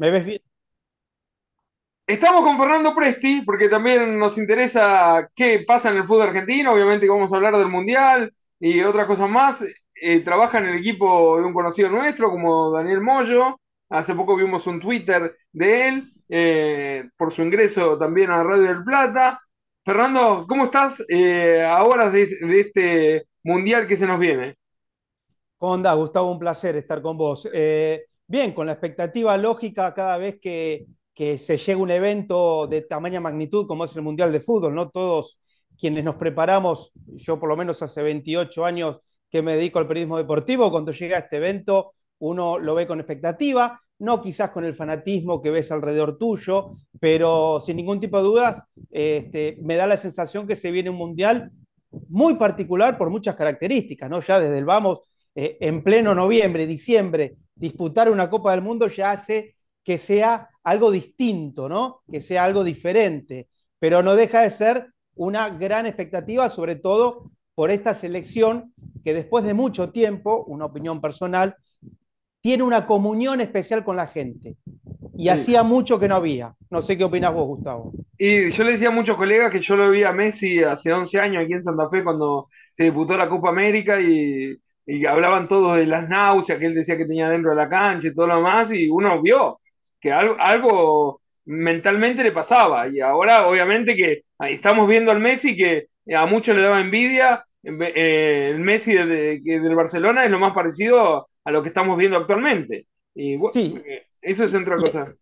¿Me ves bien? Estamos con Fernando Presti porque también nos interesa qué pasa en el fútbol argentino. Obviamente vamos a hablar del Mundial y otras cosas más. Eh, trabaja en el equipo de un conocido nuestro como Daniel Moyo. Hace poco vimos un Twitter de él eh, por su ingreso también a Radio del Plata. Fernando, ¿cómo estás eh, a horas de, de este Mundial que se nos viene? ¿Cómo andás, Gustavo? Un placer estar con vos. Eh, bien, con la expectativa lógica cada vez que, se llega un evento de tamaña magnitud como es el Mundial de Fútbol, ¿no? Todos quienes nos preparamos, yo por lo menos hace 28 años que me dedico al periodismo deportivo, cuando llega este evento uno lo ve con expectativa, no quizás con el fanatismo que ves alrededor tuyo, pero sin ningún tipo de dudas, este, me da la sensación que se viene un mundial muy particular por muchas características, ¿no? Ya desde el vamos, eh, en pleno noviembre, diciembre, disputar una Copa del Mundo ya hace que sea algo distinto, ¿no? Que sea algo diferente, pero no deja de ser una gran expectativa, sobre todo por esta selección que después de mucho tiempo, una opinión personal, tiene una comunión especial con la gente. Y Sí. hacía mucho que no había. No sé qué opinas vos, Gustavo. Y yo le decía a muchos colegas que yo lo vi a Messi hace 11 años aquí en Santa Fe cuando se disputó la Copa América y, y hablaban todos de las náuseas que él decía que tenía dentro de la cancha y todo lo demás y uno vio que algo, algo mentalmente le pasaba y ahora obviamente que estamos viendo al Messi que a muchos le daba envidia, eh, el Messi de, de, del Barcelona es lo más parecido a lo que estamos viendo actualmente y bueno, Sí, eso es otra cosa.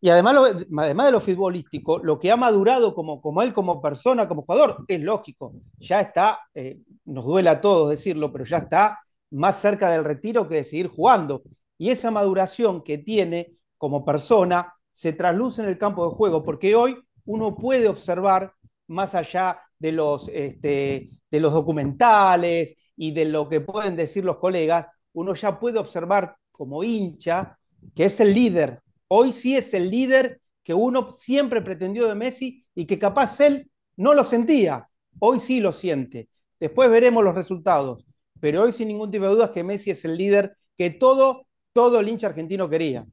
y además, lo, además de lo futbolístico, lo que ha madurado como, como él, como persona, como jugador, es lógico. Ya está, eh, nos duele a todos decirlo, pero ya está más cerca del retiro que de seguir jugando. Y esa maduración que tiene como persona se trasluce en el campo de juego, porque hoy uno puede observar más allá de los, este, de los documentales y de lo que pueden decir los colegas, uno ya puede observar como hincha que es el líder. Hoy sí es el líder que uno siempre pretendió de Messi y que capaz él no lo sentía. Hoy sí lo siente. Después veremos los resultados. Pero hoy sin ningún tipo de dudas que Messi es el líder que todo, todo el hincha argentino quería.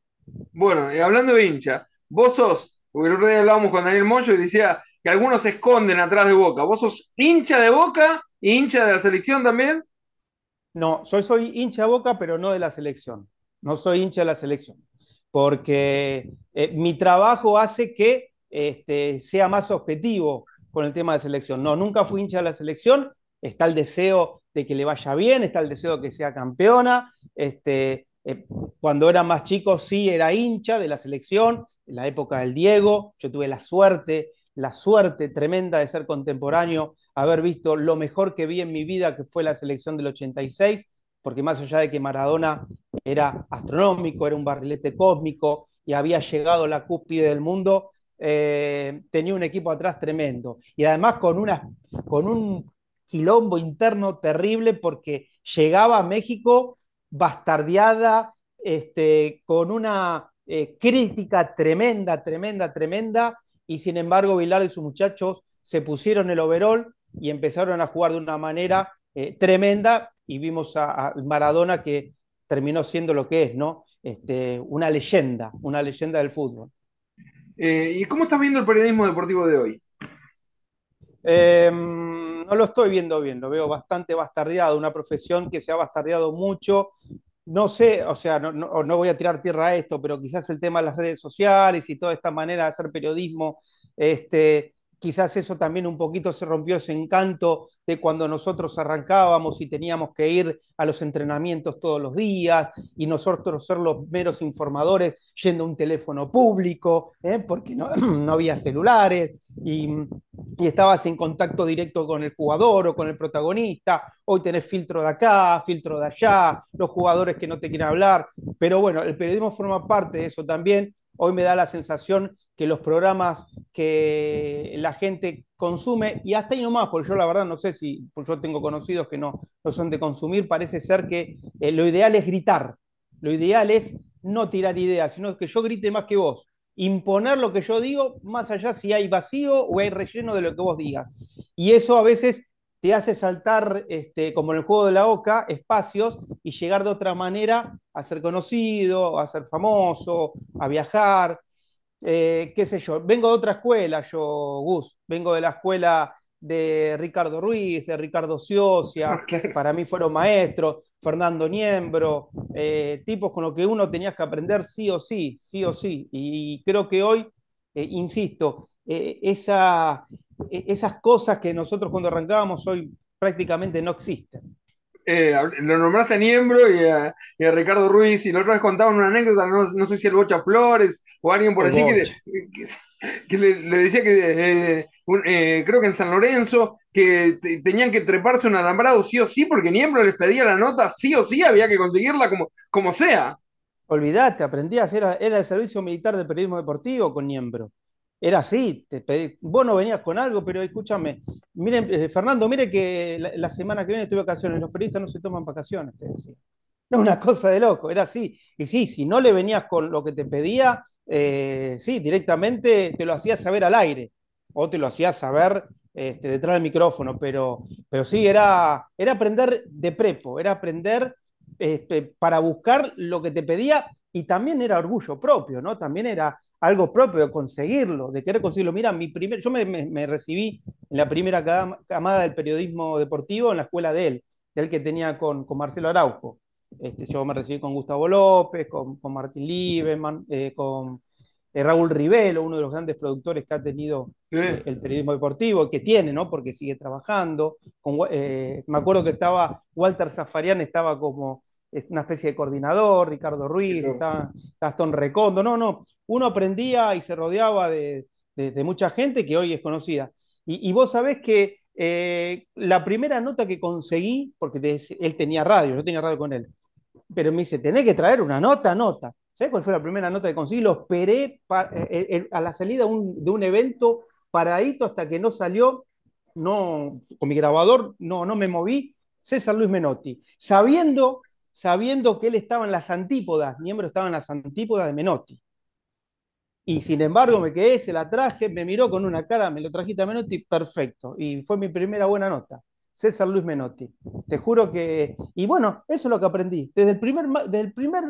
Bueno, y hablando de hincha, vos sos, porque el otro día hablábamos con Daniel Moyo y decía que algunos se esconden atrás de Boca. ¿Vos sos hincha de Boca y hincha de la selección también? No, soy, soy hincha de Boca, pero no de la selección. No soy hincha de la selección. Porque eh, mi trabajo hace que este, sea más objetivo con el tema de selección. No, nunca fui hincha de la selección. Está el deseo de que le vaya bien, está el deseo de que sea campeona. Este, eh, cuando era más chico sí era hincha de la selección, en la época del Diego. Yo tuve la suerte, la suerte tremenda de ser contemporáneo haber visto lo mejor que vi en mi vida, que fue la selección del 86, porque más allá de que Maradona era astronómico, era un barrilete cósmico y había llegado a la cúspide del mundo, eh, tenía un equipo atrás tremendo. Y además con, una, con un quilombo interno terrible porque llegaba a México bastardeada, este, con una eh, crítica tremenda, tremenda, tremenda, y sin embargo Vilar y sus muchachos se pusieron el overall y empezaron a jugar de una manera eh, tremenda y vimos a, a, Maradona que terminó siendo lo que es, ¿no? Este, una leyenda, una leyenda del fútbol. Eh, ¿Y cómo estás viendo el periodismo deportivo de hoy? No lo estoy viendo bien, lo veo bastante bastardeado, una profesión que se ha bastardeado mucho. No sé, o sea, no, no, no voy a tirar tierra a esto, pero quizás el tema de las redes sociales y toda esta manera de hacer periodismo, este, quizás eso también un poquito se rompió ese encanto de cuando nosotros arrancábamos y teníamos que ir a los entrenamientos todos los días y nosotros ser los meros informadores yendo a un teléfono público, ¿eh? porque no, había celulares y, y, estabas en contacto directo con el jugador o con el protagonista. Hoy tenés filtro de acá, filtro de allá, los jugadores que no te quieren hablar, pero bueno, el periodismo forma parte de eso también. Hoy me da la sensación que los programas que la gente consume, y hasta ahí nomás, porque yo la verdad no sé si, pues yo tengo conocidos que no, no son de consumir, parece ser que eh, lo ideal es gritar, lo ideal es no tirar ideas, sino que yo grite más que vos, imponer lo que yo digo, más allá si hay vacío o hay relleno de lo que vos digas. Y eso a veces te hace saltar, este, como en el juego de la OCA, espacios y llegar de otra manera a ser conocido, a ser famoso, a viajar. Eh, qué sé yo, vengo de otra escuela, yo, Gus, vengo de la escuela de Ricardo Ruiz, de Ricardo Ciocia, para mí fueron maestros, Fernando Niembro, eh, tipos con los que uno tenía que aprender sí o sí, sí o sí. Y creo que hoy, eh, insisto, esa, esas cosas que nosotros cuando arrancábamos hoy prácticamente no existen. Eh, lo nombraste a Niembro y a, Ricardo Ruiz, y la otra vez contaban una anécdota, no, sé si el Bocha Flores o alguien por allí que, le, decía que, eh, eh, creo que en San Lorenzo, que tenían que treparse un alambrado sí o sí, porque Niembro les pedía la nota sí o sí, había que conseguirla como, como sea. Olvídate, aprendías, era, era el servicio militar de periodismo deportivo con Niembro era así, te vos no venías con algo, pero escúchame, miren, eh, Fernando, mire que la, semana que viene estoy vacaciones, los periodistas no se toman vacaciones, te decía. No una cosa de loco, era así. Y sí, si no le venías con lo que te pedía, eh, sí, directamente te lo hacías saber al aire, o te lo hacías saber este, detrás del micrófono, pero, pero sí, era, era aprender de prepo, era aprender este, para buscar lo que te pedía y también era orgullo propio, ¿no? También era algo propio, de conseguirlo, de querer conseguirlo. Mira, mi primer, yo me, recibí en la primera camada del periodismo deportivo en la escuela de él, de él que tenía con, Marcelo Araujo. Este, yo me recibí con Gustavo López, con, Martín Lieberman, eh, con eh, Raúl Rivelo, uno de los grandes productores que ha tenido eh, el periodismo deportivo, que tiene, ¿no? Porque sigue trabajando. me acuerdo que estaba, Walter Zafarian estaba como es una especie de coordinador, Ricardo Ruiz, estaba Gastón Recondo, no, no, uno aprendía y se rodeaba de, mucha gente que hoy es conocida. Y, vos sabés que eh, la primera nota que conseguí, porque él tenía radio, yo tenía radio con él, pero me dice, tenés que traer una nota, nota. ¿Sabés cuál fue la primera nota que conseguí? Lo esperé eh, eh, a la salida de un evento paradito hasta que no salió, no, con mi grabador no, no me moví, César Luis Menotti, sabiendo sabiendo que él estaba en las antípodas, miembro estaba en las antípodas de Menotti. Y sin embargo me quedé, se la traje, me miró con una cara, me lo trajiste a Menotti, perfecto. Y fue mi primera buena nota. César Luis Menotti. Te juro que... Y bueno, eso es lo que aprendí. Desde el primer, desde el primer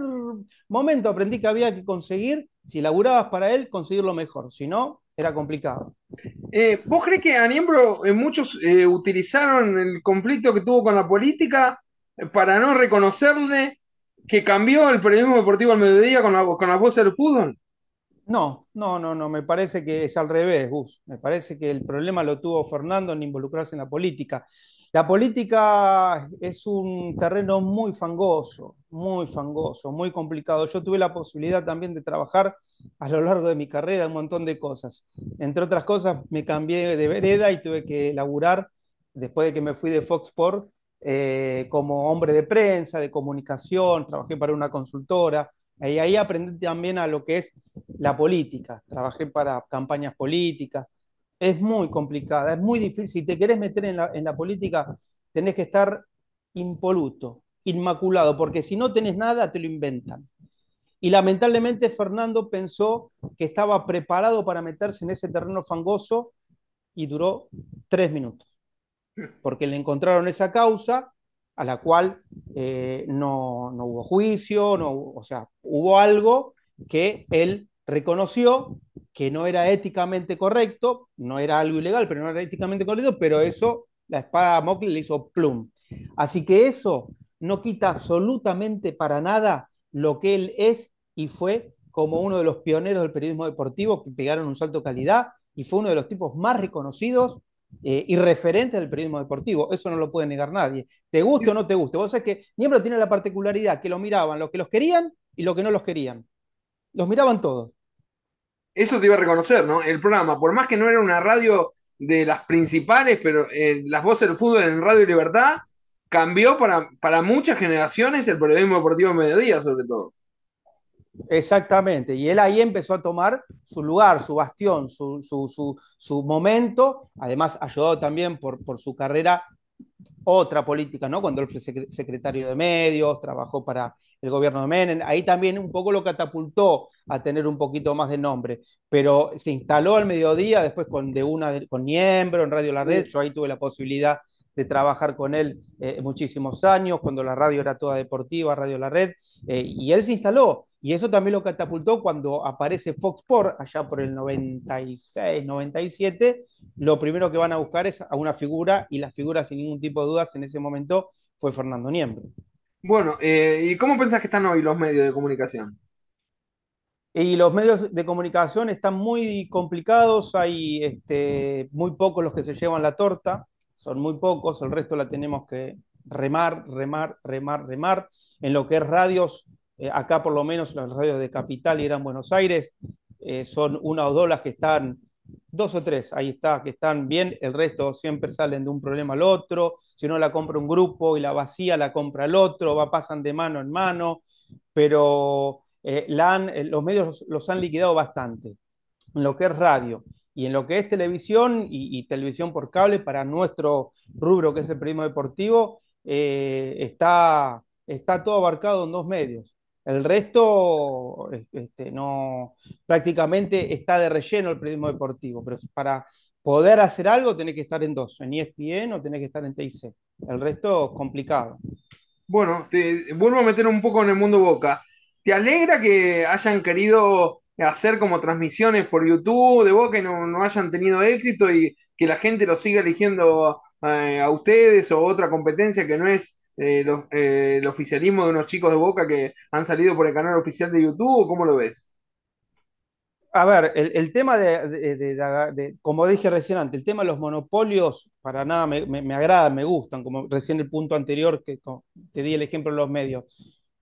momento aprendí que había que conseguir, si laburabas para él, conseguirlo mejor. Si no, era complicado. Eh, ¿Vos crees que a Niembro eh, muchos eh, utilizaron el conflicto que tuvo con la política para no reconocerle que cambió el periodismo deportivo al mediodía con la, con la voz del fútbol? No, no, no, no, me parece que es al revés, Gus. Me parece que el problema lo tuvo Fernando en involucrarse en la política. La política es un terreno muy fangoso, muy fangoso, muy complicado. Yo tuve la posibilidad también de trabajar a lo largo de mi carrera un montón de cosas. Entre otras cosas, me cambié de vereda y tuve que laburar, después de que me fui de Fox Sports, eh, como hombre de prensa, de comunicación, trabajé para una consultora, y ahí aprendí también a lo que es la política, trabajé para campañas políticas, es muy complicada, es muy difícil, si te querés meter en la, política, tenés que estar impoluto, inmaculado, porque si no tenés nada, te lo inventan. Y lamentablemente Fernando pensó que estaba preparado para meterse en ese terreno fangoso y duró tres minutos porque le encontraron esa causa a la cual eh, no, hubo juicio, no, o sea, hubo algo que él reconoció que no era éticamente correcto, no era algo ilegal, pero no era éticamente correcto, pero eso, la espada de le hizo plum. Así que eso no quita absolutamente para nada lo que él es y fue como uno de los pioneros del periodismo deportivo que pegaron un salto de calidad y fue uno de los tipos más reconocidos eh, y referente del periodismo deportivo. Eso no lo puede negar nadie. Te guste o no te guste. Vos sabés que Niembro tiene la particularidad que lo miraban los que los querían y los que no los querían. Los miraban todos. Eso te iba a reconocer, ¿no? El programa, por más que no era una radio de las principales, pero eh, las voces del fútbol en Radio Libertad, cambió para, para muchas generaciones el periodismo deportivo en mediodía, sobre todo. Exactamente, y él ahí empezó a tomar su lugar, su bastión, su, su, momento, además ayudado también por, por, su carrera, otra política, ¿no? Cuando él fue secretario de medios, trabajó para el gobierno de Menem, ahí también un poco lo catapultó a tener un poquito más de nombre, pero se instaló al mediodía, después con, de una, con Niembro, en Radio La Red, yo ahí tuve la posibilidad de trabajar con él eh, muchísimos años, cuando la radio era toda deportiva, Radio La Red, eh, y él se instaló. Y eso también lo catapultó cuando aparece Fox Sport, allá por el 96, 97. Lo primero que van a buscar es a una figura, y la figura, sin ningún tipo de dudas, en ese momento fue Fernando Niembro. Bueno, eh, ¿y cómo pensás que están hoy los medios de comunicación? Y los medios de comunicación están muy complicados, hay este, muy pocos los que se llevan la torta, son muy pocos, el resto la tenemos que remar, remar, remar, remar. En lo que es radios, eh, acá por lo menos las radios de Capital y Gran Buenos Aires, eh, son una o dos las que están, dos o tres, ahí está, que están bien, el resto siempre salen de un problema al otro, si no la compra un grupo y la vacía la compra el otro, va, pasan de mano en mano, pero eh, los medios los, han liquidado bastante. En lo que es radio y en lo que es televisión y, televisión por cable, para nuestro rubro, que es el periodismo deportivo, está, está todo abarcado en dos medios. El resto este, no, prácticamente está de relleno el periodismo deportivo, pero para poder hacer algo tenés que estar en dos, en ESPN o tenés que estar en TIC. El resto complicado. Bueno, te vuelvo a meter un poco en el mundo Boca. ¿Te alegra que hayan querido hacer como transmisiones por YouTube de Boca y no, hayan tenido éxito y que la gente lo siga eligiendo eh, a ustedes o otra competencia que no es eh, eh, el oficialismo de unos chicos de Boca que han salido por el canal oficial de YouTube? ¿Cómo lo ves? A ver, el, tema de, como dije recién antes, el tema de los monopolios para nada me, me, agradan, me gustan, como recién el punto anterior que te di el ejemplo de los medios.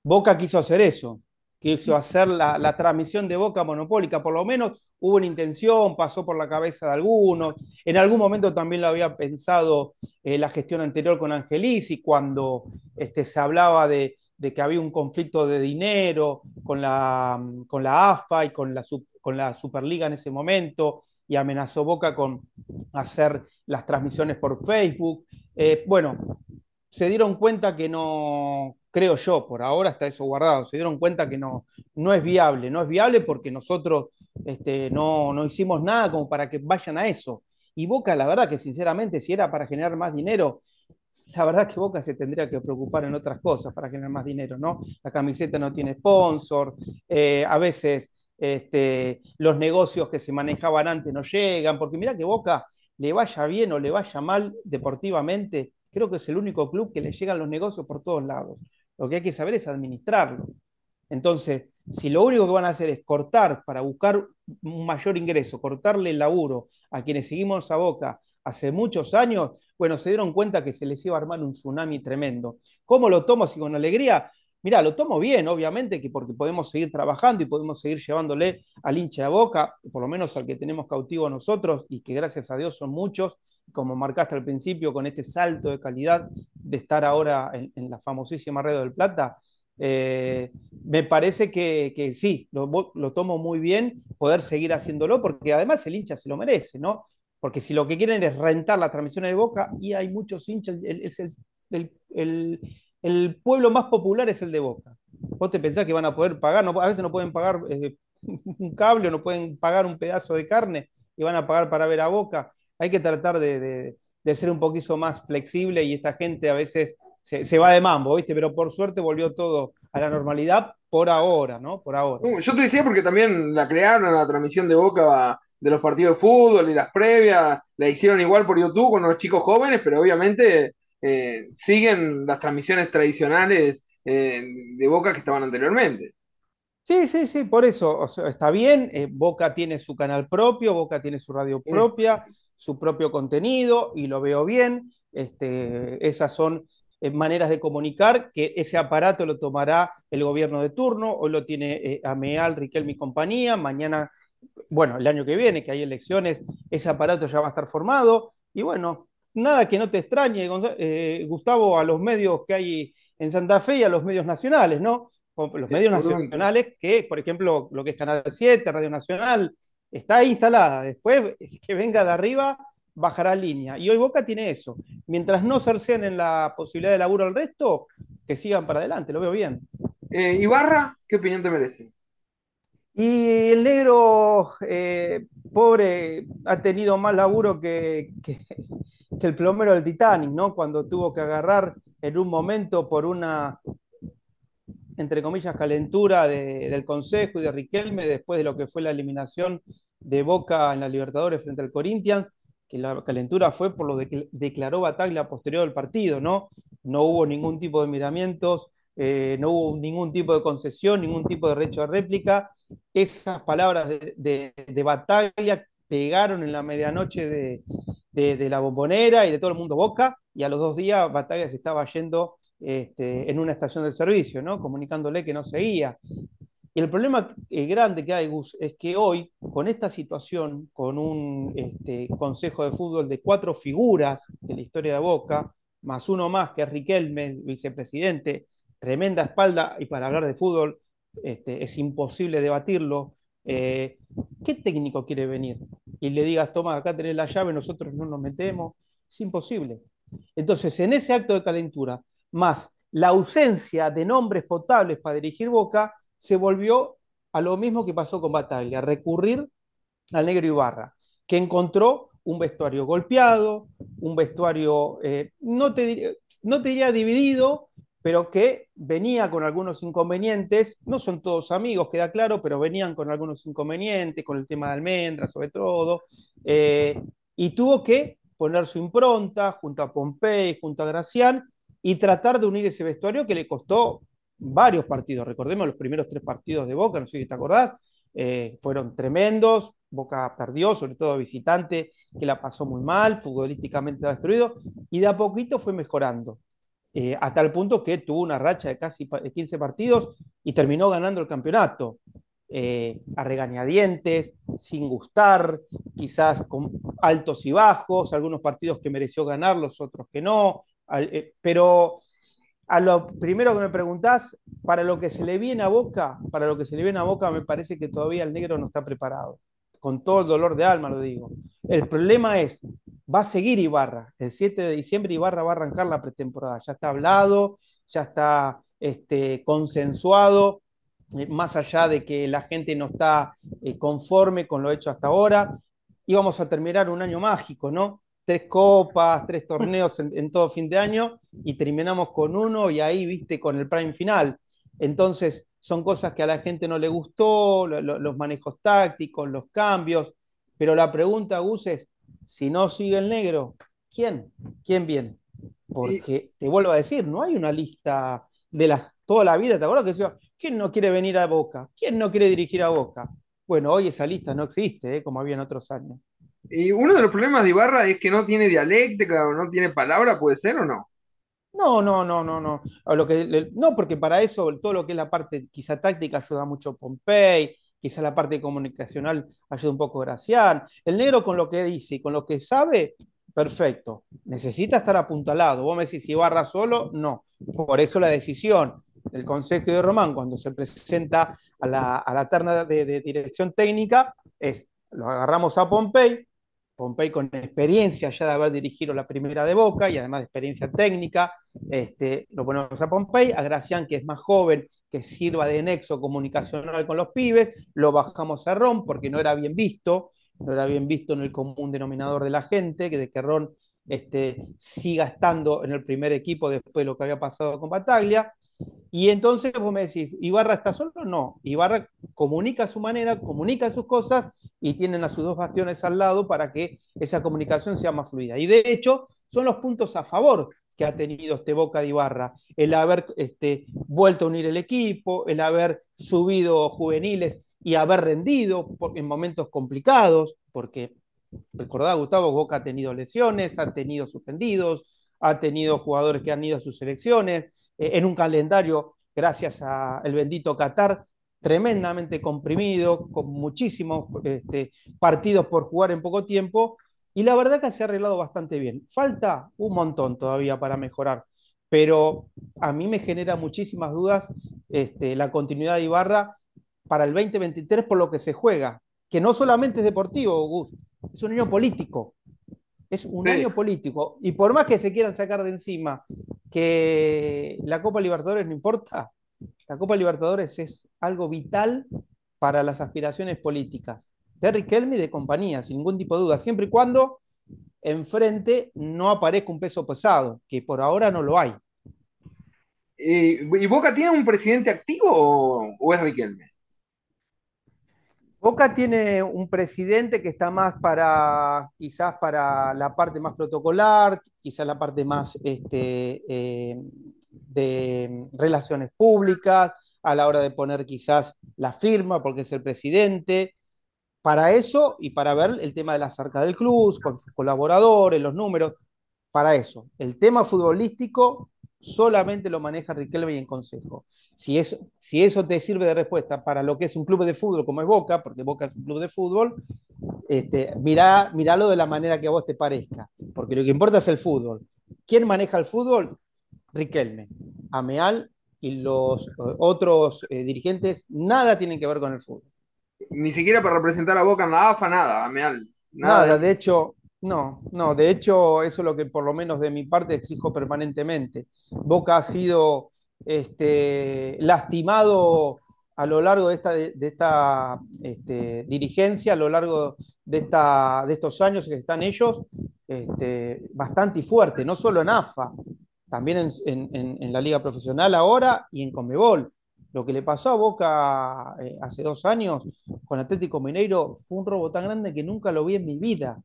Boca quiso hacer eso, quiso hacer la, transmisión de Boca monopólica, por lo menos hubo una intención, pasó por la cabeza de algunos, en algún momento también lo había pensado eh, la gestión anterior con Angelisi, cuando este, se hablaba de, que había un conflicto de dinero con la, con la AFA y con la, con la Superliga en ese momento, y amenazó Boca con hacer las transmisiones por Facebook. Eh, bueno, se dieron cuenta que no, creo yo, por ahora está eso guardado, se dieron cuenta que no, no es viable, no es viable porque nosotros este, no, no hicimos nada como para que vayan a eso. Y Boca, la verdad que sinceramente, si era para generar más dinero, la verdad que Boca se tendría que preocupar en otras cosas para generar más dinero, ¿no? La camiseta no tiene sponsor, eh, a veces este, los negocios que se manejaban antes no llegan, porque mira que Boca le vaya bien o le vaya mal deportivamente, creo que es el único club que le llegan los negocios por todos lados. Lo que hay que saber es administrarlo. Entonces, si lo único que van a hacer es cortar para buscar un mayor ingreso, cortarle el laburo a quienes seguimos a Boca hace muchos años, bueno, se dieron cuenta que se les iba a armar un tsunami tremendo. ¿Cómo lo tomo así con alegría? Mira, lo tomo bien, obviamente, que porque podemos seguir trabajando y podemos seguir llevándole al hincha de boca, por lo menos al que tenemos cautivo nosotros, y que gracias a Dios son muchos, como marcaste al principio, con este salto de calidad de estar ahora en, la famosísima Red del Plata. Eh, me parece que, sí, lo, tomo muy bien poder seguir haciéndolo, porque además el hincha se lo merece, ¿no? Porque si lo que quieren es rentar las transmisiones de Boca, y hay muchos hinchas, es el, pueblo más popular es el de Boca. Vos te pensás que van a poder pagar, no, a veces no pueden pagar eh, un cable, no pueden pagar un pedazo de carne y van a pagar para ver a Boca. Hay que tratar de, ser un poquito más flexible y esta gente a veces se, va de mambo, ¿viste? Pero por suerte volvió todo a la normalidad por ahora, ¿no? Por ahora. Uh, yo te decía porque también la crearon la transmisión de Boca de los partidos de fútbol y las previas, la hicieron igual por YouTube con los chicos jóvenes, pero obviamente eh, siguen las transmisiones tradicionales eh, de Boca que estaban anteriormente. Sí, sí, sí, por eso está bien. Eh, Boca tiene su canal propio, Boca tiene su radio propia, su propio contenido y lo veo bien. Este, esas son maneras de comunicar que ese aparato lo tomará el gobierno de turno. Hoy lo tiene Ameal, Riquelme y compañía. Mañana, bueno, el año que viene, que hay elecciones, ese aparato ya va a estar formado. Y bueno, nada que no te extrañe, eh, Gustavo, a los medios que hay en Santa Fe y a los medios nacionales, ¿no? Los medios nacionales que, por ejemplo, lo que es Canal 7, Radio Nacional, está instalada. Después que venga de arriba, bajará línea. Y hoy Boca tiene eso. Mientras no cercen en la posibilidad de laburo al resto, que sigan para adelante, lo veo bien. Eh, Ibarra, ¿qué opinión te merece? Y el negro, eh, pobre ha tenido más laburo que, que, que, el plomero del Titanic, ¿no? Cuando tuvo que agarrar en un momento por una, entre comillas, calentura de, del Consejo y de Riquelme después de lo que fue la eliminación de Boca en la Libertadores frente al Corinthians, que la calentura fue por lo que declaró Bataglia posterior del partido, ¿no? No hubo ningún tipo de miramientos, eh, no hubo ningún tipo de concesión, ningún tipo de derecho de réplica. Esas palabras de, de, de Bataglia pegaron en la medianoche de, de, la bombonera y de todo el mundo Boca, y a los dos días Bataglia se estaba yendo este, en una estación de servicio, ¿no? comunicándole que no seguía. Y el problema grande que hay, Gus, es que hoy, con esta situación, con un este, consejo de fútbol de cuatro figuras de la historia de Boca, más uno más que es Riquelme, vicepresidente, tremenda espalda, y para hablar de fútbol este, es imposible debatirlo. Eh, ¿Qué técnico quiere venir? Y le digas, toma, acá tenés la llave, nosotros no nos metemos. Es imposible. Entonces, en ese acto de calentura, más la ausencia de nombres potables para dirigir Boca, se volvió a lo mismo que pasó con Bataglia, recurrir al negro Ibarra, que encontró un vestuario golpeado, un vestuario, eh, no, te, no te diría dividido, pero que venía con algunos inconvenientes, no son todos amigos, queda claro, pero venían con algunos inconvenientes, con el tema de almendras sobre todo, eh, y tuvo que poner su impronta junto a Pompey, junto a Gracián, y tratar de unir ese vestuario que le costó varios partidos. Recordemos los primeros tres partidos de Boca, no sé si te acordás, eh, fueron tremendos. Boca perdió, sobre todo visitante, que la pasó muy mal, futbolísticamente destruido, y de a poquito fue mejorando. Eh, a tal punto que tuvo una racha de casi 15 partidos y terminó ganando el campeonato. Eh, a regañadientes, sin gustar, quizás con altos y bajos, algunos partidos que mereció ganar, los otros que no, eh, pero a lo primero que me preguntás, para lo que se le viene a Boca, para lo que se le viene a Boca, me parece que todavía el negro no está preparado. Con todo el dolor de alma lo digo. El problema es, va a seguir Ibarra. El 7 de diciembre Ibarra va a arrancar la pretemporada. Ya está hablado, ya está este, consensuado, eh, más allá de que la gente no está eh, conforme con lo hecho hasta ahora. Y vamos a terminar un año mágico, ¿no? Tres copas, tres torneos en, todo fin de año y terminamos con uno y ahí, viste, con el prime final. Entonces, son cosas que a la gente no le gustó, los manejos tácticos, los cambios, pero la pregunta, Gus, es, si no sigue el negro, ¿quién? ¿Quién viene? Porque, te vuelvo a decir, no hay una lista de las toda la vida, ¿te acuerdas que decía, ¿quién no quiere venir a Boca? ¿Quién no quiere dirigir a Boca? Bueno, hoy esa lista no existe, ¿eh? como había en otros años. Y uno de los problemas de Ibarra es que no tiene dialéctica o no tiene palabra, ¿puede ser o no? No, no, no, no, no. lo que, no, porque para eso todo lo que es la parte quizá táctica ayuda mucho Pompey, quizá la parte comunicacional ayuda un poco Gracián. El negro con lo que dice y con lo que sabe, perfecto. Necesita estar apuntalado. Vos me decís, Ibarra solo, no. Por eso la decisión del Consejo de Román, cuando se presenta a la, a la terna de, de dirección técnica, es lo agarramos a Pompey, Pompey con experiencia ya de haber dirigido la primera de Boca y además de experiencia técnica, este, lo ponemos a Pompey, a Gracián, que es más joven, que sirva de nexo comunicacional con los pibes, lo bajamos a Ron porque no era bien visto, no era bien visto en el común denominador de la gente, que de que Ron este, siga estando en el primer equipo después de lo que había pasado con Bataglia. Y entonces vos me decís, ¿Ibarra está solo? No, Ibarra comunica a su manera, comunica sus cosas y tienen a sus dos bastiones al lado para que esa comunicación sea más fluida. Y de hecho, son los puntos a favor que ha tenido este Boca de Ibarra, el haber este, vuelto a unir el equipo, el haber subido juveniles y haber rendido en momentos complicados, porque recordad, Gustavo, Boca ha tenido lesiones, ha tenido suspendidos, ha tenido jugadores que han ido a sus selecciones, en un calendario, gracias al bendito Qatar, tremendamente comprimido, con muchísimos este, partidos por jugar en poco tiempo, y la verdad que se ha arreglado bastante bien. Falta un montón todavía para mejorar, pero a mí me genera muchísimas dudas este, la continuidad de Ibarra para el 2023 por lo que se juega, que no solamente es deportivo, Gus, es un año político. Es un año político. Y por más que se quieran sacar de encima que la Copa Libertadores no importa, la Copa Libertadores es algo vital para las aspiraciones políticas. de Riquelme y de compañía, sin ningún tipo de duda, siempre y cuando enfrente no aparezca un peso pesado, que por ahora no lo hay. Eh, ¿Y Boca tiene un presidente activo o, o es Riquelme? Boca tiene un presidente que está más para, quizás para la parte más protocolar, quizás la parte más este, eh, de relaciones públicas, a la hora de poner quizás la firma, porque es el presidente, para eso y para ver el tema de la cerca del club, con sus colaboradores, los números, para eso. El tema futbolístico solamente lo maneja Riquelme y en consejo. Si eso, si eso te sirve de respuesta para lo que es un club de fútbol como es Boca, porque Boca es un club de fútbol, este, mirá, miralo de la manera que a vos te parezca, porque lo que importa es el fútbol. ¿Quién maneja el fútbol? Riquelme. Ameal y los otros eh, dirigentes nada tienen que ver con el fútbol. Ni siquiera para representar a Boca en la AFA, nada, Ameal. Nada, nada de hecho, no, no, de hecho eso es lo que por lo menos de mi parte exijo permanentemente. Boca ha sido este, lastimado a lo largo de esta, este, dirigencia, a lo largo de, estos años que están ellos, este, bastante fuerte, no solo en AFA, también en, la liga profesional ahora y en Comebol. Lo que le pasó a Boca eh, hace dos años con Atlético Mineiro fue un robo tan grande que nunca lo vi en mi vida.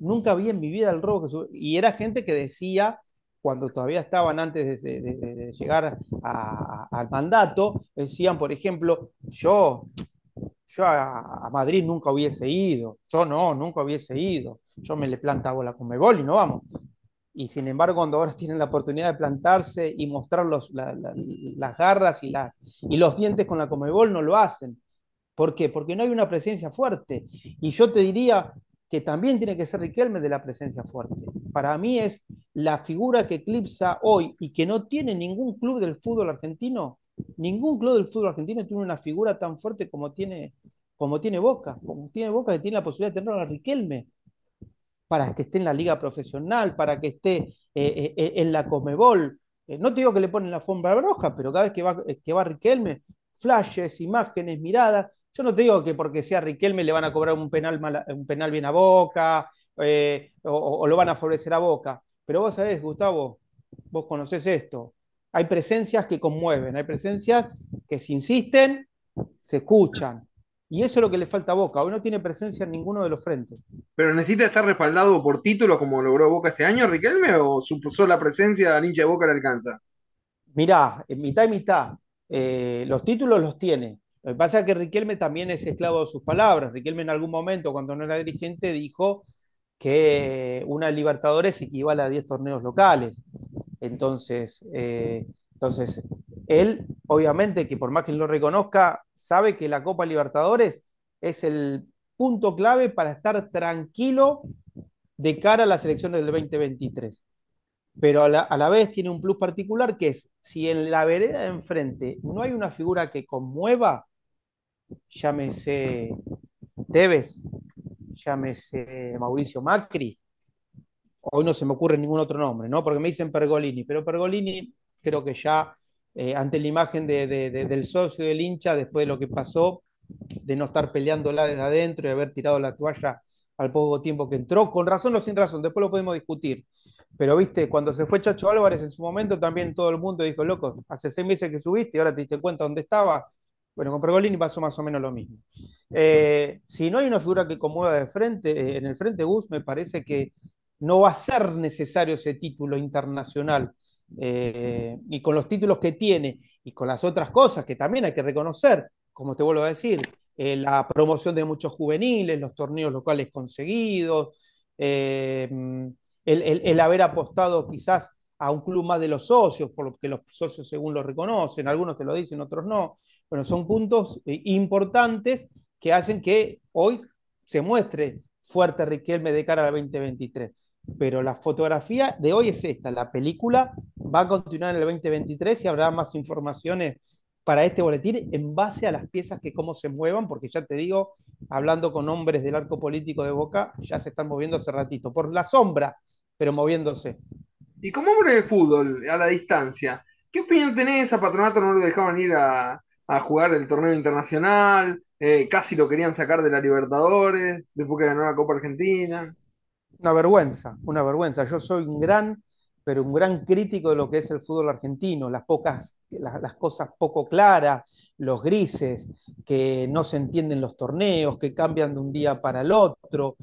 Nunca vi en mi vida el robo Y era gente que decía, cuando todavía estaban antes de, llegar al mandato, decían, por ejemplo, yo, yo a, Madrid nunca hubiese ido, yo no, nunca hubiese ido, yo me le plantaba la Comebol y no vamos. Y sin embargo, cuando ahora tienen la oportunidad de plantarse y mostrar los, la, la, las garras y, las, y los dientes con la Comebol, no lo hacen. ¿Por qué? Porque no hay una presencia fuerte. Y yo te diría, que también tiene que ser Riquelme de la presencia fuerte. Para mí es la figura que eclipsa hoy y que no tiene ningún club del fútbol argentino, ningún club del fútbol argentino tiene una figura tan fuerte como tiene, como tiene Boca, como tiene Boca que tiene la posibilidad de tener a Riquelme para que esté en la liga profesional, para que esté eh, eh, en la Comebol. Eh, no te digo que le ponen la alfombra roja, pero cada vez que va, que va Riquelme, flashes, imágenes, miradas, yo no te digo que porque sea Riquelme le van a cobrar un penal, mal, un penal bien a Boca eh, o, o, lo van a favorecer a Boca, pero vos sabés, Gustavo, vos conocés esto. Hay presencias que conmueven, hay presencias que se insisten, se escuchan. Y eso es lo que le falta a Boca. Hoy no tiene presencia en ninguno de los frentes. ¿Pero necesita estar respaldado por títulos como logró Boca este año, Riquelme, o su sola presencia al hincha de Boca le alcanza? Mirá, mitad y mitad. Eh, los títulos los tiene, lo que pasa es que Riquelme también es esclavo de sus palabras. Riquelme en algún momento, cuando no era dirigente, dijo que una Libertadores equivale a 10 torneos locales. Entonces, eh, entonces, él, obviamente, que por más que lo reconozca, sabe que la Copa Libertadores es el punto clave para estar tranquilo de cara a las elecciones del 2023. Pero a la, a la vez tiene un plus particular que es, si en la vereda de enfrente no hay una figura que conmueva, llámese Tevez, llámese Mauricio Macri, hoy no se me ocurre ningún otro nombre, ¿no? Porque me dicen Pergolini, pero Pergolini creo que ya eh, ante la imagen de, de, de, del socio del hincha, después de lo que pasó, de no estar peleándola desde adentro y haber tirado la toalla al poco tiempo que entró, con razón o sin razón, después lo podemos discutir. Pero viste, cuando se fue Chacho Álvarez en su momento, también todo el mundo dijo, loco, hace seis meses que subiste y ahora te diste cuenta dónde estaba, bueno, con Pergolini pasó más o menos lo mismo. Eh, si no hay una figura que conmueva de frente, eh, en el frente Gus, me parece que no va a ser necesario ese título internacional. Eh, y con los títulos que tiene y con las otras cosas que también hay que reconocer, como te vuelvo a decir, la promoción de muchos juveniles, los torneos locales conseguidos, el, el haber apostado quizás a un club más de los socios, porque los socios según lo reconocen, algunos te lo dicen, otros no. Bueno, son puntos eh, importantes que hacen que hoy se muestre fuerte Riquelme de cara al 2023. Pero la fotografía de hoy es esta, la película va a continuar en el 2023 y habrá más informaciones para este boletín en base a las piezas que cómo se muevan, porque ya te digo, hablando con hombres del arco político de Boca, ya se están moviendo hace ratito, por la sombra, pero moviéndose. Y como hombre de fútbol, a la distancia, ¿qué opinión tenés? A Patronato no lo dejaban ir a, a jugar el torneo internacional. eh, casi lo querían sacar de la Libertadores, después que ganó la Copa Argentina. Una vergüenza, una vergüenza. Yo soy un gran, pero un gran crítico de lo que es el fútbol argentino, las pocas, las, cosas poco claras, los grises, que no se entienden los torneos, que cambian de un día para el otro,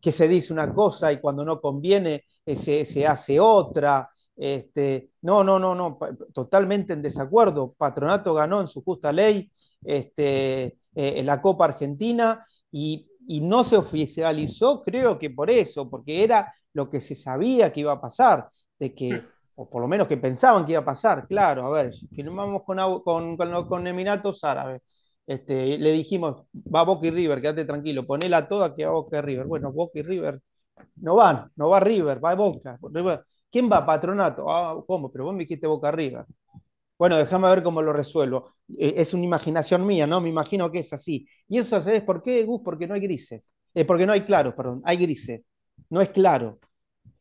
que se dice una cosa y cuando no conviene se, se hace otra. Este, no, no, no, no, totalmente en desacuerdo. Patronato ganó en su justa ley este, eh, la Copa Argentina y, no se oficializó, creo que por eso, porque era lo que se sabía que iba a pasar, de que, o por lo menos que pensaban que iba a pasar, claro, a ver, firmamos con, con, con, con Árabes. Este, le dijimos, va Boca y River, quédate tranquilo, ponela toda que va Boca y River. Bueno, Boca y River no van, no va River, va Boca. River. ¿Quién va? Patronato. Ah, ¿cómo? Pero vos me dijiste Boca River. Bueno, déjame ver cómo lo resuelvo. Eh, es una imaginación mía, ¿no? Me imagino que es así. ¿Y eso sabes por qué, Gus? Porque no hay grises. Eh, porque no hay claros, perdón. Hay grises. No es claro.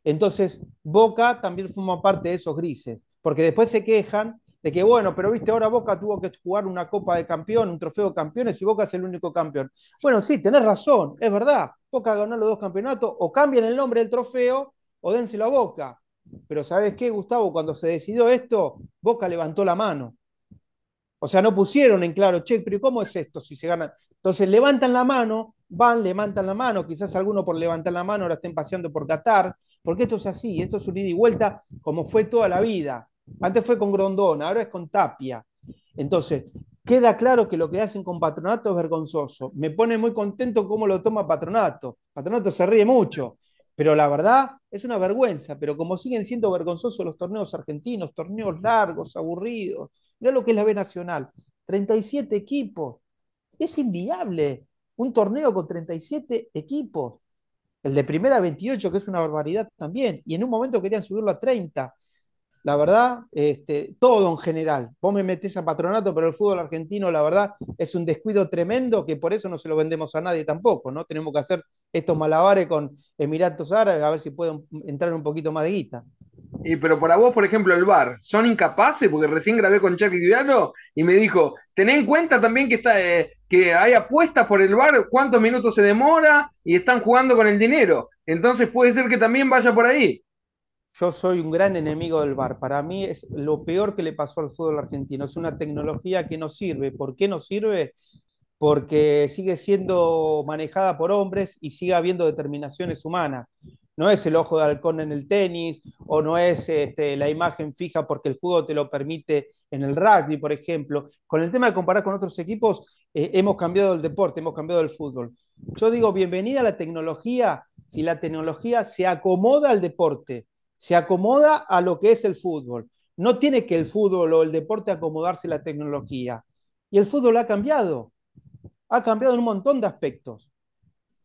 Entonces, Boca también forma parte de esos grises. Porque después se quejan de que, bueno, pero viste, ahora Boca tuvo que jugar una Copa de Campeón, un trofeo de campeones y Boca es el único campeón. Bueno, sí, tenés razón, es verdad. Boca ganó los dos campeonatos, o cambian el nombre del trofeo o dénselo a Boca. Pero ¿sabes qué, Gustavo? Cuando se decidió esto, Boca levantó la mano. O sea, no pusieron en claro, che, pero ¿cómo es esto si se gana? Entonces levantan la mano, van, levantan la mano, quizás alguno por levantar la mano ahora estén paseando por Qatar, porque esto es así, esto es un ida y vuelta como fue toda la vida. Antes fue con Grondona, ahora es con Tapia. Entonces, queda claro que lo que hacen con Patronato es vergonzoso. Me pone muy contento cómo lo toma Patronato. Patronato se ríe mucho, pero la verdad es una vergüenza. Pero como siguen siendo vergonzosos los torneos argentinos, torneos largos, aburridos, mira lo que es la B Nacional: 37 equipos. Es inviable un torneo con 37 equipos. El de primera 28, que es una barbaridad también. Y en un momento querían subirlo a 30 la verdad, este, todo en general. Vos me metés a patronato, pero el fútbol argentino, la verdad, es un descuido tremendo que por eso no se lo vendemos a nadie tampoco, ¿no? Tenemos que hacer estos malabares con Emiratos Árabes a ver si pueden entrar un poquito más de guita. Y pero para vos, por ejemplo, el VAR, ¿son incapaces? Porque recién grabé con Chucky Vidalo y me dijo, ten en cuenta también que, está, eh, que hay apuestas por el VAR, cuántos minutos se demora y están jugando con el dinero. Entonces puede ser que también vaya por ahí yo soy un gran enemigo del VAR. Para mí es lo peor que le pasó al fútbol argentino. Es una tecnología que no sirve. ¿Por qué no sirve? Porque sigue siendo manejada por hombres y sigue habiendo determinaciones humanas. No es el ojo de halcón en el tenis o no es este, la imagen fija porque el juego te lo permite en el rugby, por ejemplo. Con el tema de comparar con otros equipos, eh, hemos cambiado el deporte, hemos cambiado el fútbol. Yo digo, bienvenida a la tecnología si la tecnología se acomoda al deporte se acomoda a lo que es el fútbol. No tiene que el fútbol o el deporte acomodarse a la tecnología. Y el fútbol ha cambiado. Ha cambiado en un montón de aspectos.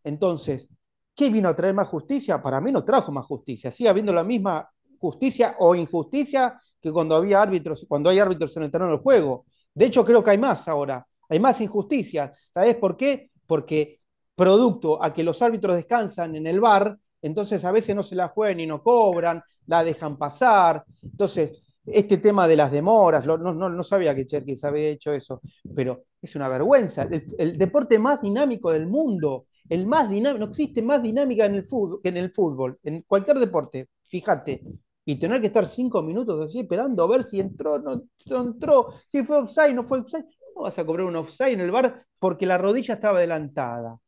Entonces, ¿qué vino a traer más justicia? Para mí no trajo más justicia. Sigue habiendo la misma justicia o injusticia que cuando había árbitros, cuando hay árbitros en el terreno del juego. De hecho, creo que hay más ahora. Hay más injusticia. ¿Sabes por qué? Porque producto a que los árbitros descansan en el bar, entonces a veces no se la juegan y no cobran, la dejan pasar. Entonces, este tema de las demoras, no, no, no sabía que Cherkis había hecho eso, pero es una vergüenza. El, deporte más dinámico del mundo, el más dinámico, no existe más dinámica en el fútbol, que en el fútbol, en cualquier deporte, fíjate. Y tener que estar cinco minutos así esperando a ver si entró, no, no entró, si fue offside, no fue offside. ¿Cómo vas a cobrar un offside en el bar porque la rodilla estaba adelantada?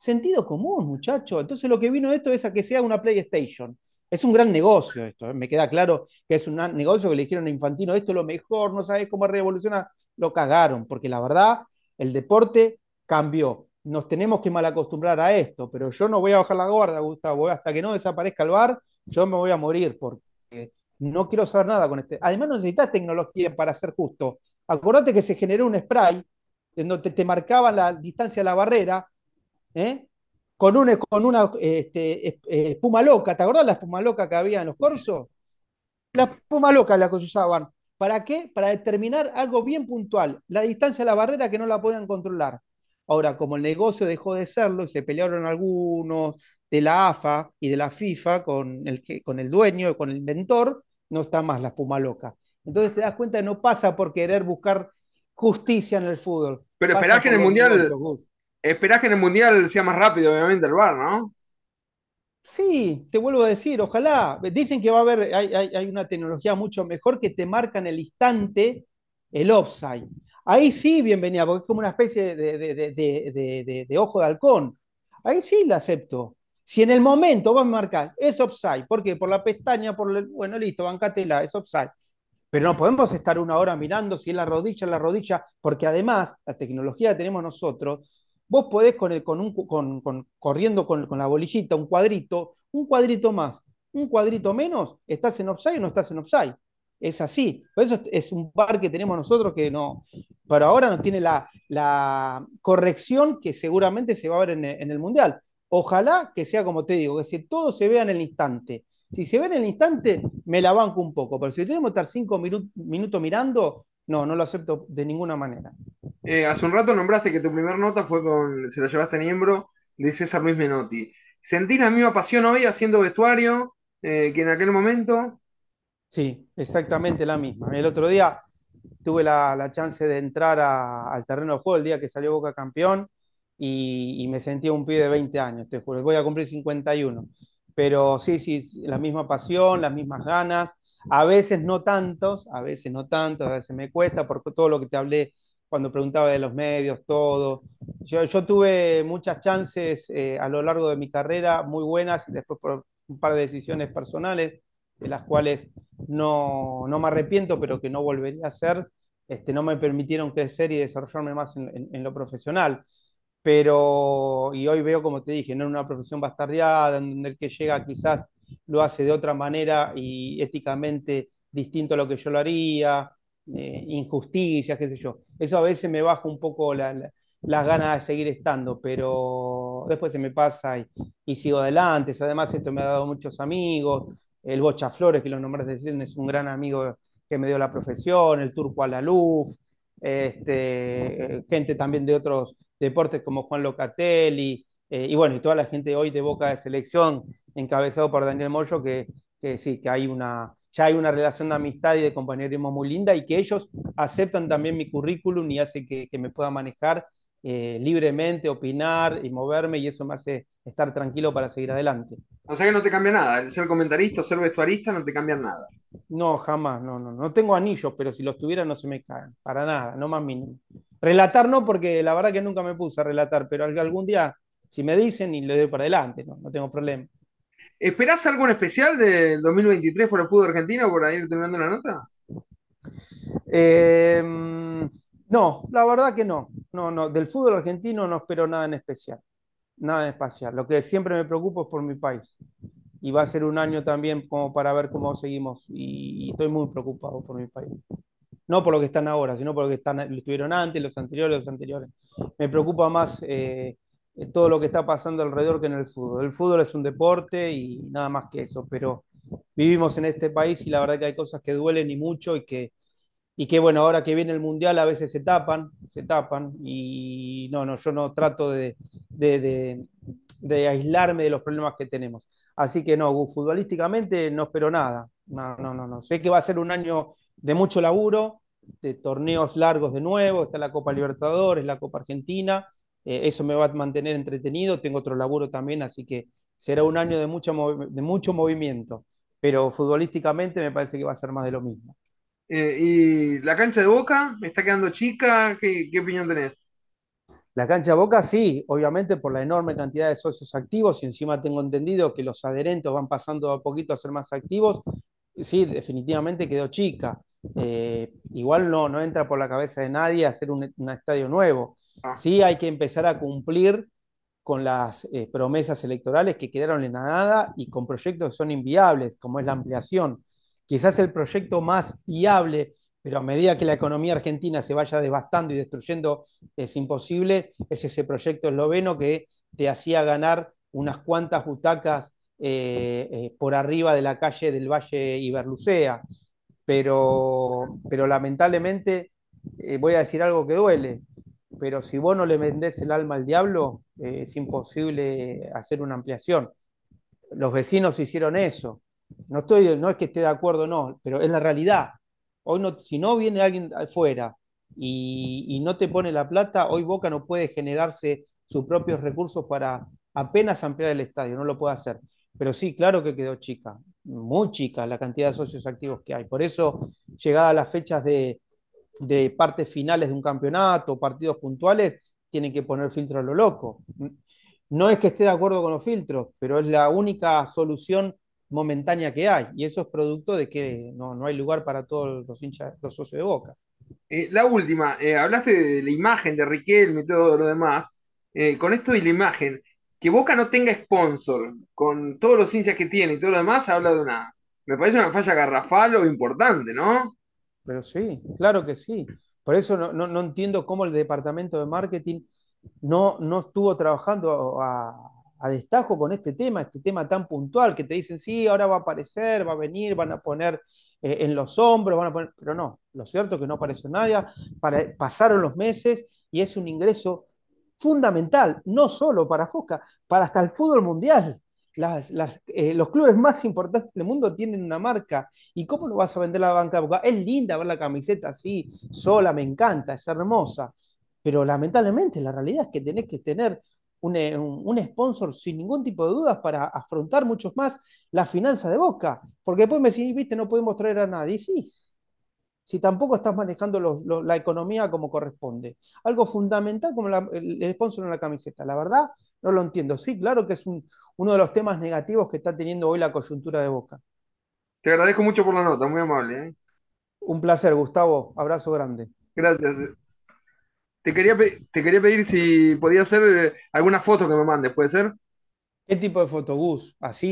Sentido común, muchacho. Entonces lo que vino de esto es a que sea una PlayStation. Es un gran negocio esto. ¿eh? Me queda claro que es un negocio que le dijeron a Infantino, esto es lo mejor, no sabes cómo revoluciona. Lo cagaron, porque la verdad, el deporte cambió. Nos tenemos que mal acostumbrar a esto, pero yo no voy a bajar la guardia, Gustavo. Hasta que no desaparezca el bar, yo me voy a morir, porque no quiero saber nada con este. Además, no necesitas tecnología para ser justo. Acordate que se generó un spray en donde te marcaba la distancia de la barrera ¿eh? con una, con una este, eh, espuma loca. ¿Te acordás la espuma loca que había en los corsos? La espuma loca la que se usaban. ¿Para qué? Para determinar algo bien puntual, la distancia a la barrera que no la podían controlar. Ahora, como el negocio dejó de serlo y se pelearon algunos de la AFA y de la FIFA con el, con el dueño, con el inventor, no está más la espuma loca. Entonces te das cuenta que no pasa por querer buscar justicia en el fútbol. Pero esperás que en el Mundial, esperás que en el Mundial sea más rápido, obviamente, el VAR, ¿no? Sí, te vuelvo a decir, ojalá. Dicen que va a haber, hay, una tecnología mucho mejor que te marca en el instante el offside. Ahí sí, bienvenida, porque es como una especie de, ojo de halcón. Ahí sí la acepto. Si en el momento vos marcás, es offside. ¿Por qué? Por la pestaña, por el, bueno, listo, bancatela, es offside. Pero no podemos estar una hora mirando si es la rodilla, la rodilla, porque además la tecnología que tenemos nosotros Vos podés con el, con un, con, corriendo con, la bolillita, un cuadrito, un cuadrito más, un cuadrito menos, estás en offside o no estás en offside. Es así. Por eso es un par que tenemos nosotros que no, pero ahora no tiene la, corrección que seguramente se va a ver en, el Mundial. Ojalá que sea como te digo, que si todo se vea en el instante. Si se ve en el instante, me la banco un poco, pero si tenemos que estar cinco minutos mirando, no, no lo acepto de ninguna manera. Eh, hace un rato nombraste que tu primera nota fue con, se la llevaste a miembro de César Luis Menotti. ¿Sentís la misma pasión hoy haciendo vestuario eh, que en aquel momento? Sí, exactamente la misma. El otro día tuve la, chance de entrar al terreno de juego el día que salió Boca campeón y, me sentía un pibe de 20 años, te Voy a cumplir 51. Pero sí, sí, la misma pasión, las mismas ganas. A veces no tantos, a veces no tantos, a veces me cuesta por todo lo que te hablé cuando preguntaba de los medios, todo. Yo, tuve muchas chances eh, a lo largo de mi carrera muy buenas después por un par de decisiones personales, de las cuales no, me arrepiento, pero que no volvería a hacer, este, no me permitieron crecer y desarrollarme más en, lo profesional. Pero, y hoy veo, como te dije, no en una profesión bastardeada, en donde el que llega quizás lo hace de otra manera y éticamente distinto a lo que yo lo haría, eh, injusticias, qué sé yo. Eso a veces me baja un poco las ganas de seguir estando, pero después se me pasa y, sigo adelante. Además, esto me ha dado muchos amigos. El Bocha Flores, que lo nombraste es un gran amigo que me dio la profesión, el Turco a la Luz, este, gente también de otros deportes como Juan Locatelli, eh, y bueno, y toda la gente hoy de Boca de Selección, encabezado por Daniel Moyo, que, sí, que hay una, ya hay una relación de amistad y de compañerismo muy linda y que ellos aceptan también mi currículum y hace que, me pueda manejar eh, libremente, opinar y moverme y eso me hace estar tranquilo para seguir adelante. O sea que no te cambia nada, ser comentarista ser vestuarista no te cambia nada. No, jamás, no, no, no tengo anillos, pero si los tuviera no se me caen, para nada, no más mínimo. Relatar no, porque la verdad que nunca me puse a relatar, pero algún día si me dicen y le doy para adelante, no, no tengo problema. ¿Esperás algo en especial del 2023 por el fútbol argentino por ahí terminando la nota? Eh, no, la verdad que no. No, no. Del fútbol argentino no espero nada en especial. Nada en especial. Lo que siempre me preocupa es por mi país. Y va a ser un año también como para ver cómo seguimos. Y, estoy muy preocupado por mi país. No por lo que están ahora, sino por lo que están, lo estuvieron antes, los anteriores, los anteriores. Me preocupa más eh, todo lo que está pasando alrededor que en el fútbol. El fútbol es un deporte y nada más que eso, pero vivimos en este país y la verdad que hay cosas que duelen y mucho y que, y que bueno, ahora que viene el Mundial a veces se tapan, se tapan y no, no, yo no trato de, de, aislarme de los problemas que tenemos. Así que no, futbolísticamente no espero nada. No, no, no, no. Sé que va a ser un año de mucho laburo, de torneos largos de nuevo, está la Copa Libertadores, la Copa Argentina, eh, eso me va a mantener entretenido, tengo otro laburo también, así que será un año de mucho, de mucho movimiento, pero futbolísticamente me parece que va a ser más de lo mismo. Eh, ¿Y la cancha de Boca está quedando chica? ¿Qué, ¿Qué, opinión tenés? La cancha de Boca sí, obviamente por la enorme cantidad de socios activos y encima tengo entendido que los adherentes van pasando a poquito a ser más activos. Sí, definitivamente quedó chica. Eh, igual no, no entra por la cabeza de nadie hacer un, un estadio nuevo. Ah. Sí hay que empezar a cumplir con las eh, promesas electorales que quedaron en la nada y con proyectos que son inviables, como es la ampliación. Quizás el proyecto más viable, pero a medida que la economía argentina se vaya devastando y destruyendo, es imposible, es ese proyecto esloveno que te hacía ganar unas cuantas butacas eh, eh, por arriba de la calle del Valle Iberlucea. Pero, pero lamentablemente, voy a decir algo que duele, pero si vos no le vendés el alma al diablo, eh, es imposible hacer una ampliación. Los vecinos hicieron eso. No, estoy, no es que esté de acuerdo, no, pero es la realidad. Hoy no, si no viene alguien afuera y, y no te pone la plata, hoy Boca no puede generarse sus propios recursos para apenas ampliar el estadio, no lo puede hacer. Pero sí, claro que quedó chica, muy chica la cantidad de socios activos que hay. Por eso, llegada a las fechas de, de partes finales de un campeonato, partidos puntuales, tienen que poner filtro a lo loco. No es que esté de acuerdo con los filtros, pero es la única solución momentánea que hay. Y eso es producto de que no, no hay lugar para todos los hinchas, los socios de Boca. Eh, la última, eh, hablaste de la imagen de Riquelme y todo lo demás. Eh, con esto de la imagen, que Boca no tenga sponsor, con todos los hinchas que tiene y todo lo demás, habla de una, me parece una falla garrafal o importante, ¿no? Pero sí, claro que sí. Por eso no, no, no entiendo cómo el departamento de marketing no, no estuvo trabajando a, destajo con este tema, este tema tan puntual, que te dicen, sí, ahora va a aparecer, va a venir, van a poner eh, en los hombros, van a poner, pero no, lo cierto es que no apareció nadie, para, pasaron los meses y es un ingreso fundamental, no solo para Fosca, para hasta el fútbol mundial. Las, eh, los clubes más importantes del mundo tienen una marca. ¿Y cómo no vas a vender la banca? Porque es linda ver la camiseta así, sola, me encanta, es hermosa. Pero lamentablemente la realidad es que tenés que tener un, eh, sponsor sin ningún tipo de dudas para afrontar muchos más la finanza de Boca. Porque después me decís, viste, no podemos traer a nadie. Sí, si tampoco estás manejando lo, lo, la economía como corresponde. Algo fundamental como la, el, sponsor en la camiseta. La verdad, no lo entiendo. Sí, claro que es un, uno de los temas negativos que está teniendo hoy la coyuntura de Boca. Te agradezco mucho por la nota, muy amable. ¿eh? Un placer, Gustavo. Abrazo grande. Gracias. Te quería, te quería pedir si podía hacer eh, alguna foto que me mandes, ¿puede ser? ¿Qué tipo de foto, Gus? Así